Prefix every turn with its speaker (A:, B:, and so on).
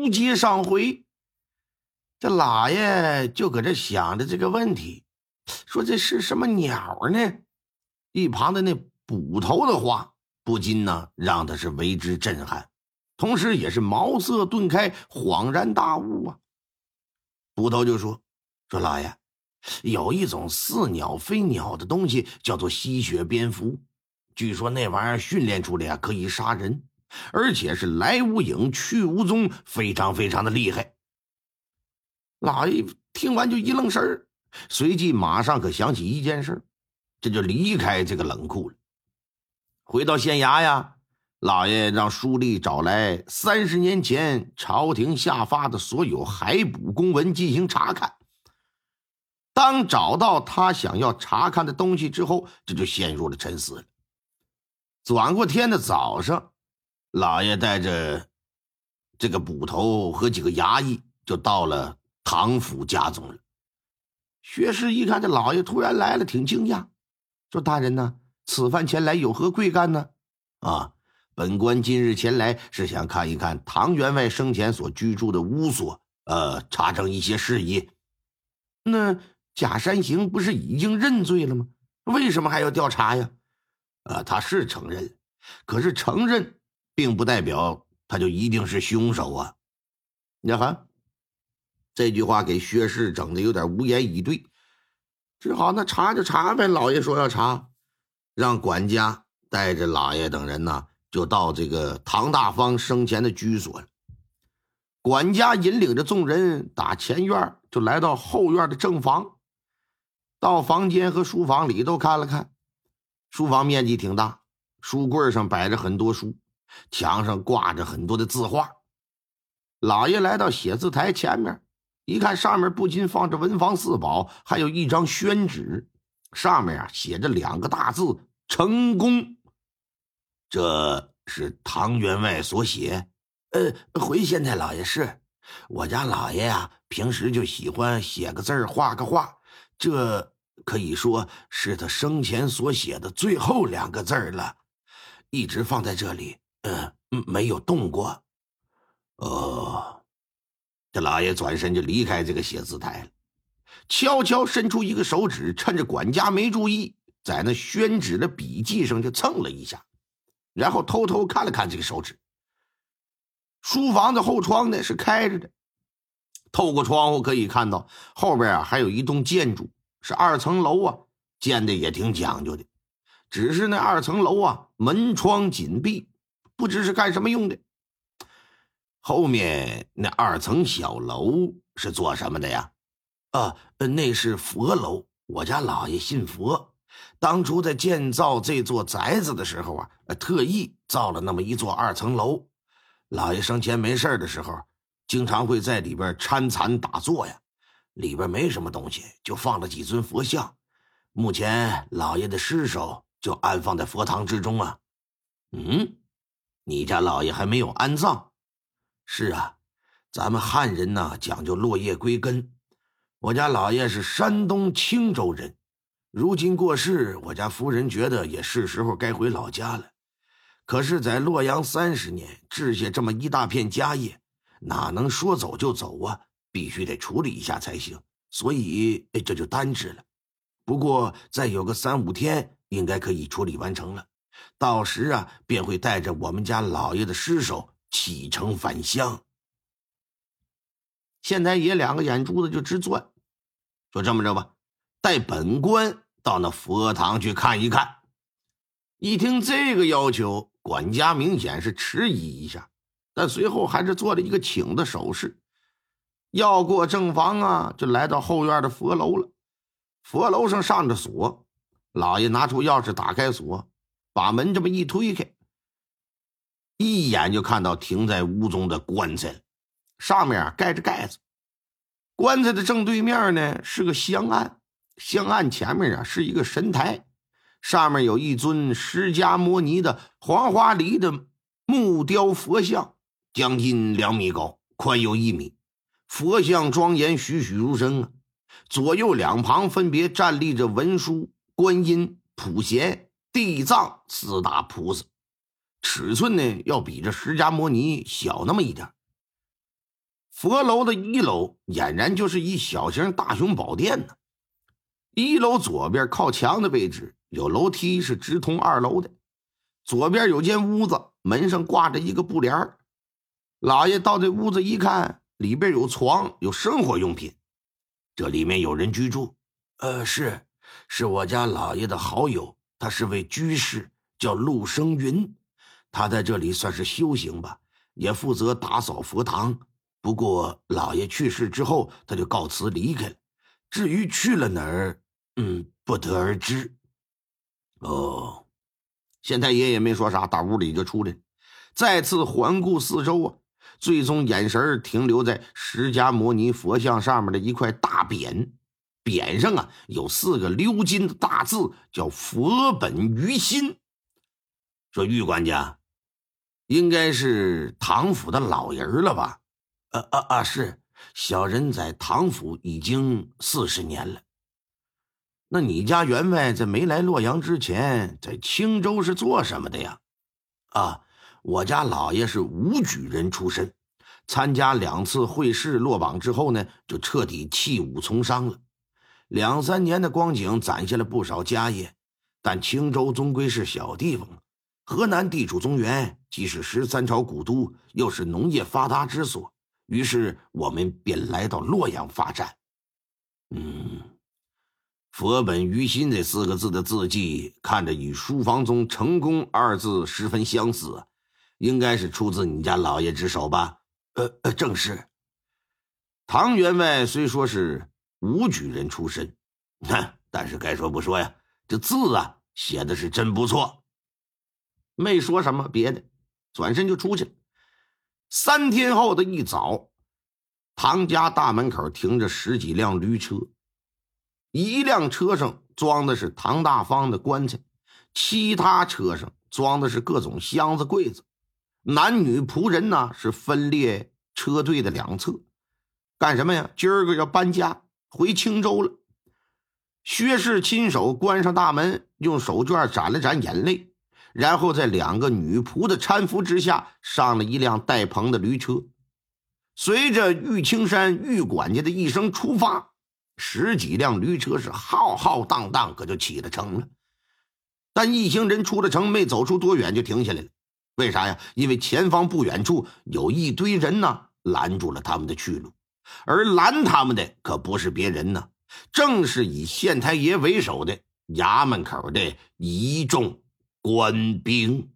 A: 书接上回。这老爷就搁这想着这个问题，说这是什么鸟呢？一旁的那捕头的话，不禁呢让他是为之震撼，同时也是茅塞顿开，恍然大悟啊。捕头就说：“说老爷，有一种似鸟非鸟的东西，叫做吸血蝙蝠。据说那玩意儿训练出来啊，可以杀人，而且是来无影去无踪，非常非常的厉害。”老爷听完就一愣神儿，随即马上可想起一件事，这就离开这个冷库了。回到县衙呀，老爷让书吏找来三十年前朝廷下发的所有海捕公文进行查看。当找到他想要查看的东西之后，这就陷入了沉思了。转过天的早上，老爷带着这个捕头和几个衙役就到了。唐府家中了。薛氏一看这老爷突然来了，挺惊讶，说：“大人呢？此番前来有何贵干呢？”啊，本官今日前来是想看一看唐员外生前所居住的屋所，呃，查证一些事宜。那贾山行不是已经认罪了吗？为什么还要调查呀？啊，他是承认，可是承认并不代表他就一定是凶手啊。你看。这句话给薛氏整的有点无言以对，只好那查就查呗。老爷说要查，让管家带着老爷等人呢，就到这个唐大方生前的居所。管家引领着众人打前院就来到后院的正房，到房间和书房里都看了看。书房面积挺大，书柜上摆着很多书，墙上挂着很多的字画。老爷来到写字台前面。一看上面不仅放着文房四宝，还有一张宣纸，上面啊写着两个大字“成功”。这是唐员外所写。呃，回县太老爷是，我家老爷呀，平时就喜欢写个字画个画，这可以说是他生前所写的最后两个字了，一直放在这里，嗯，没有动过。哦。这老爷转身就离开这个写字台了，悄悄伸出一个手指，趁着管家没注意，在那宣纸的笔记上就蹭了一下，然后偷偷看了看这个手指。书房的后窗呢是开着的，透过窗户可以看到后边啊还有一栋建筑，是二层楼啊，建的也挺讲究的。只是那二层楼啊门窗紧闭，不知是干什么用的。后面那二层小楼是做什么的呀？啊，那是佛楼。我家老爷信佛，当初在建造这座宅子的时候啊，特意造了那么一座二层楼。老爷生前没事的时候，经常会在里边参禅打坐呀。里边没什么东西，就放了几尊佛像。目前老爷的尸首就安放在佛堂之中啊。嗯，你家老爷还没有安葬？是啊，咱们汉人呢讲究落叶归根。我家老爷是山东青州人，如今过世，我家夫人觉得也是时候该回老家了。可是，在洛阳三十年，置下这么一大片家业，哪能说走就走啊？必须得处理一下才行。所以，这就单置了。不过，再有个三五天，应该可以处理完成了。到时啊，便会带着我们家老爷的尸首。启程返乡。县太爷两个眼珠子就直转，就：“这么着吧，带本官到那佛堂去看一看。”一听这个要求，管家明显是迟疑一下，但随后还是做了一个请的手势。要过正房啊，就来到后院的佛楼了。佛楼上上着锁，老爷拿出钥匙打开锁，把门这么一推开。一眼就看到停在屋中的棺材了，上面盖着盖子。棺材的正对面呢是个香案，香案前面啊是一个神台，上面有一尊释迦摩尼的黄花梨的木雕佛像，将近两米高，宽有一米。佛像庄严栩栩如生啊，左右两旁分别站立着文殊、观音、普贤、地藏四大菩萨。尺寸呢，要比这释迦摩尼小那么一点。佛楼的一楼俨然就是一小型大雄宝殿呢。一楼左边靠墙的位置有楼梯，是直通二楼的。左边有间屋子，门上挂着一个布帘老爷到这屋子一看，里边有床，有生活用品。这里面有人居住？呃，是，是我家老爷的好友，他是位居士，叫陆生云。他在这里算是修行吧，也负责打扫佛堂。不过老爷去世之后，他就告辞离开了。至于去了哪儿，嗯，不得而知。哦，县太爷也没说啥，打屋里就出来，再次环顾四周啊，最终眼神停留在释迦牟尼佛像上面的一块大匾，匾上啊有四个鎏金的大字，叫“佛本于心”。说玉管家。应该是唐府的老人了吧？啊啊啊！是，小人在唐府已经四十年了。那你家员外在没来洛阳之前，在青州是做什么的呀？啊，我家老爷是武举人出身，参加两次会试落榜之后呢，就彻底弃武从商了。两三年的光景，攒下了不少家业，但青州终归是小地方河南地处中原，既是十三朝古都，又是农业发达之所，于是我们便来到洛阳发展。嗯，佛本于心这四个字的字迹，看着与书房中“成功”二字十分相似，应该是出自你家老爷之手吧？呃呃，正是。唐员外虽说是武举人出身，哼，但是该说不说呀，这字啊写的是真不错。没说什么别的，转身就出去了。三天后的一早，唐家大门口停着十几辆驴车，一辆车上装的是唐大方的棺材，其他车上装的是各种箱子、柜子。男女仆人呢是分列车队的两侧，干什么呀？今儿个要搬家回青州了。薛氏亲手关上大门，用手绢攒了攒眼泪。然后在两个女仆的搀扶之下，上了一辆带棚的驴车。随着玉青山玉管家的一声出发，十几辆驴车是浩浩荡荡，可就起了程了。但一行人出了城，没走出多远就停下来了。为啥呀？因为前方不远处有一堆人呢，拦住了他们的去路。而拦他们的可不是别人呢，正是以县太爷为首的衙门口的一众。官兵。